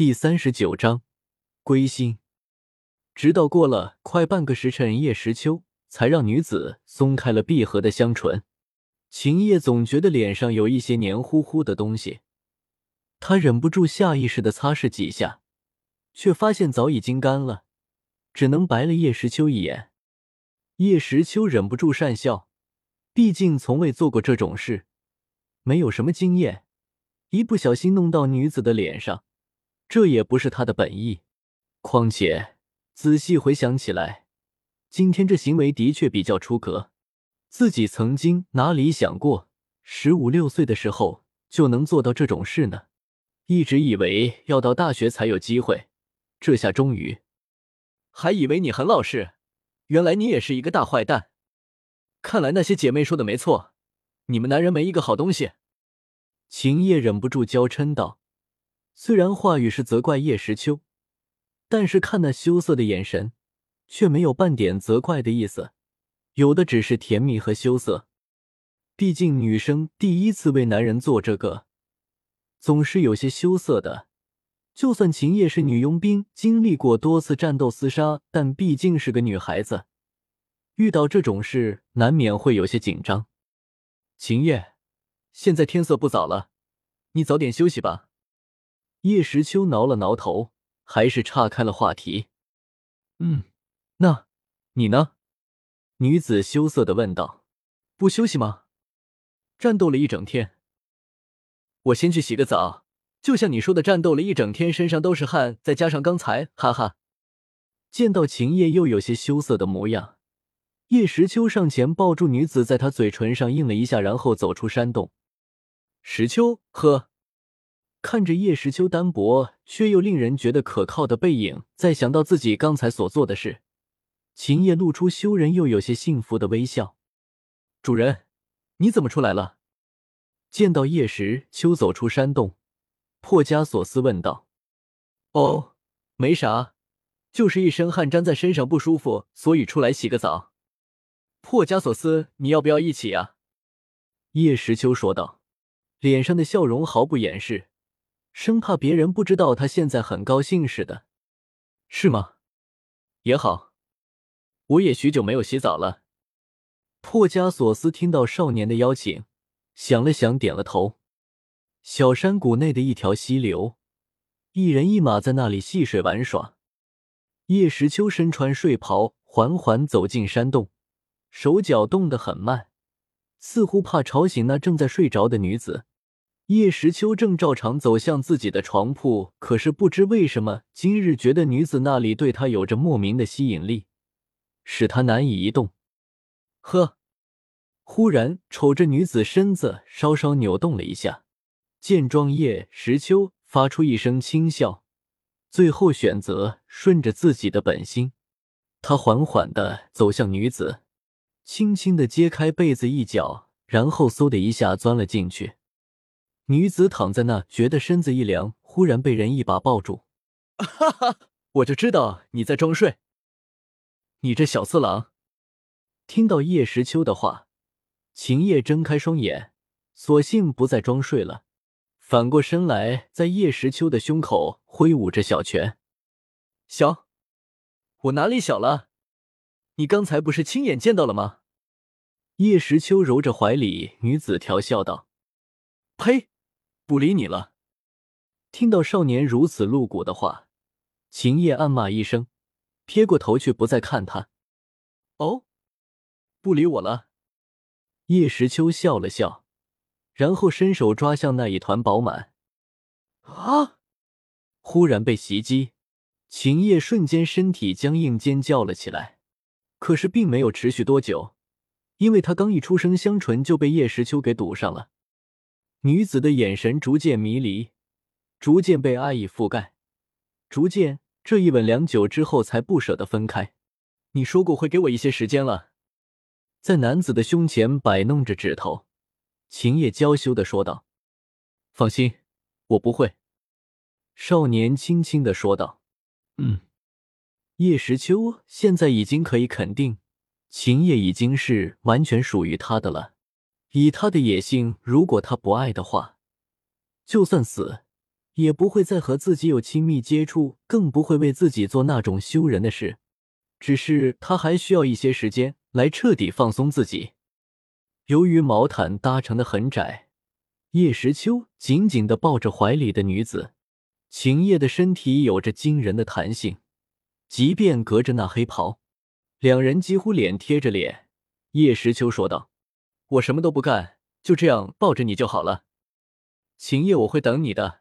第三十九章归心。直到过了快半个时辰，叶时秋才让女子松开了闭合的香唇。秦叶总觉得脸上有一些黏糊糊的东西，他忍不住下意识的擦拭几下，却发现早已经干了，只能白了叶时秋一眼。叶时秋忍不住讪笑，毕竟从未做过这种事，没有什么经验，一不小心弄到女子的脸上。这也不是他的本意，况且仔细回想起来，今天这行为的确比较出格。自己曾经哪里想过，十五六岁的时候就能做到这种事呢？一直以为要到大学才有机会，这下终于……还以为你很老实，原来你也是一个大坏蛋。看来那些姐妹说的没错，你们男人没一个好东西。秦叶忍不住娇嗔道。虽然话语是责怪叶时秋，但是看那羞涩的眼神，却没有半点责怪的意思，有的只是甜蜜和羞涩。毕竟女生第一次为男人做这个，总是有些羞涩的。就算秦叶是女佣兵，经历过多次战斗厮杀，但毕竟是个女孩子，遇到这种事难免会有些紧张。秦叶，现在天色不早了，你早点休息吧。叶时秋挠了挠头，还是岔开了话题。嗯，那你呢？女子羞涩的问道。不休息吗？战斗了一整天。我先去洗个澡。就像你说的，战斗了一整天，身上都是汗，再加上刚才，哈哈。见到秦叶又有些羞涩的模样，叶时秋上前抱住女子，在她嘴唇上印了一下，然后走出山洞。时秋，呵。看着叶时秋单薄却又令人觉得可靠的背影，再想到自己刚才所做的事，秦叶露出羞人又有些幸福的微笑。主人，你怎么出来了？见到叶时秋走出山洞，破加索斯问道：“哦，没啥，就是一身汗粘在身上不舒服，所以出来洗个澡。”破加索斯，你要不要一起呀？叶时秋说道，脸上的笑容毫不掩饰。生怕别人不知道他现在很高兴似的，是吗？也好，我也许久没有洗澡了。破加索斯听到少年的邀请，想了想，点了头。小山谷内的一条溪流，一人一马在那里戏水玩耍。叶时秋身穿睡袍，缓缓走进山洞，手脚动得很慢，似乎怕吵醒那正在睡着的女子。叶时秋正照常走向自己的床铺，可是不知为什么，今日觉得女子那里对他有着莫名的吸引力，使他难以移动。呵，忽然瞅着女子身子稍稍扭动了一下，见状，叶时秋发出一声轻笑，最后选择顺着自己的本心，他缓缓的走向女子，轻轻的揭开被子一角，然后嗖的一下钻了进去。女子躺在那，觉得身子一凉，忽然被人一把抱住。哈哈，我就知道你在装睡，你这小色狼！听到叶时秋的话，秦叶睁开双眼，索性不再装睡了，反过身来，在叶时秋的胸口挥舞着小拳。小，我哪里小了？你刚才不是亲眼见到了吗？叶时秋揉着怀里女子，调笑道：“呸！”不理你了。听到少年如此露骨的话，秦叶暗骂一声，撇过头去不再看他。哦，不理我了。叶时秋笑了笑，然后伸手抓向那一团饱满。啊！忽然被袭击，秦叶瞬间身体僵硬，尖叫了起来。可是并没有持续多久，因为他刚一出声，香唇就被叶时秋给堵上了。女子的眼神逐渐迷离，逐渐被爱意覆盖，逐渐这一吻良久之后才不舍得分开。你说过会给我一些时间了，在男子的胸前摆弄着指头，秦叶娇羞的说道：“放心，我不会。”少年轻轻的说道：“嗯。”叶时秋现在已经可以肯定，秦叶已经是完全属于他的了。以他的野性，如果他不爱的话，就算死也不会再和自己有亲密接触，更不会为自己做那种羞人的事。只是他还需要一些时间来彻底放松自己。由于毛毯搭成的很窄，叶时秋紧紧的抱着怀里的女子，秦叶的身体有着惊人的弹性，即便隔着那黑袍，两人几乎脸贴着脸。叶时秋说道：“我什么都不干，就这样抱着你就好了。秦叶，我会等你的，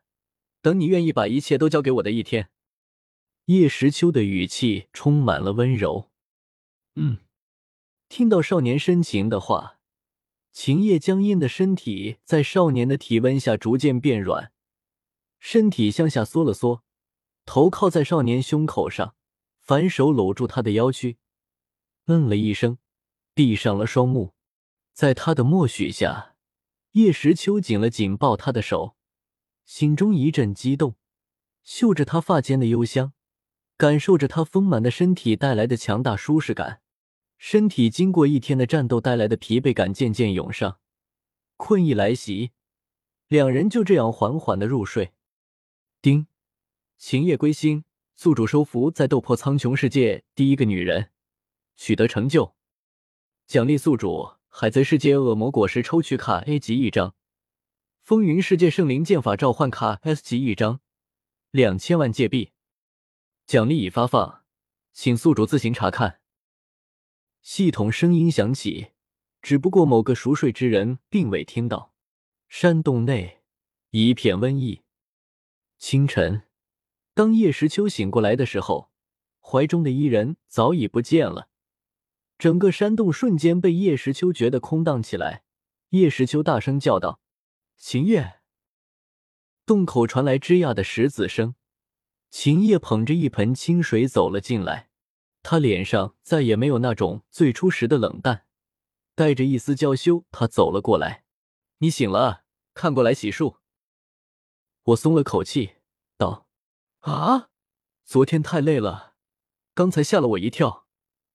等你愿意把一切都交给我的一天。”叶时秋的语气充满了温柔。嗯，听到少年深情的话。秦叶僵硬的身体在少年的体温下逐渐变软，身体向下缩了缩，头靠在少年胸口上，反手搂住他的腰躯，嗯了一声，闭上了双目。在他的默许下，叶时秋紧了紧抱他的手，心中一阵激动，嗅着他发间的幽香，感受着他丰满的身体带来的强大舒适感。身体经过一天的战斗带来的疲惫感渐渐涌上，困意来袭，两人就这样缓缓的入睡。丁，秦叶归心，宿主收服在斗破苍穹世界第一个女人，取得成就。奖励宿主海贼世界恶魔果实抽取卡 A 级一张，风云世界圣灵剑法召唤卡 S 级一张，两千万界币。奖励已发放，请宿主自行查看。系统声音响起，只不过某个熟睡之人并未听到。山洞内一片瘟疫。清晨，当叶时秋醒过来的时候，怀中的伊人早已不见了。整个山洞瞬间被叶时秋觉得空荡起来。叶时秋大声叫道：“秦叶！”洞口传来吱呀的石子声。秦叶捧着一盆清水走了进来。他脸上再也没有那种最初时的冷淡，带着一丝娇羞，他走了过来。“你醒了，看过来洗漱。”我松了口气，道：“啊，昨天太累了，刚才吓了我一跳，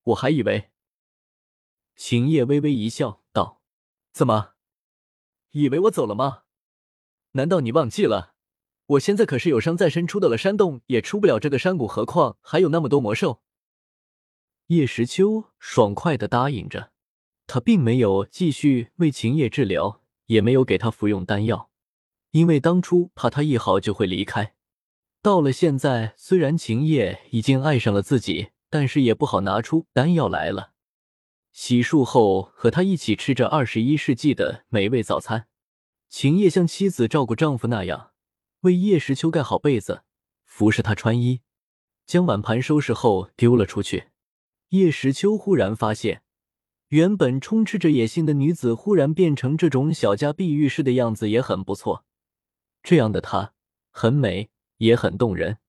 我还以为……”秦叶微微一笑，道：“怎么，以为我走了吗？难道你忘记了，我现在可是有伤在身，出到了山洞也出不了这个山谷，何况还有那么多魔兽。”叶时秋爽快的答应着，他并没有继续为秦叶治疗，也没有给他服用丹药，因为当初怕他一好就会离开。到了现在，虽然秦叶已经爱上了自己，但是也不好拿出丹药来了。洗漱后，和他一起吃着二十一世纪的美味早餐。秦叶像妻子照顾丈夫那样，为叶时秋盖好被子，服侍他穿衣，将碗盘收拾后丢了出去。叶时秋忽然发现，原本充斥着野性的女子，忽然变成这种小家碧玉式的样子，也很不错。这样的她，很美，也很动人。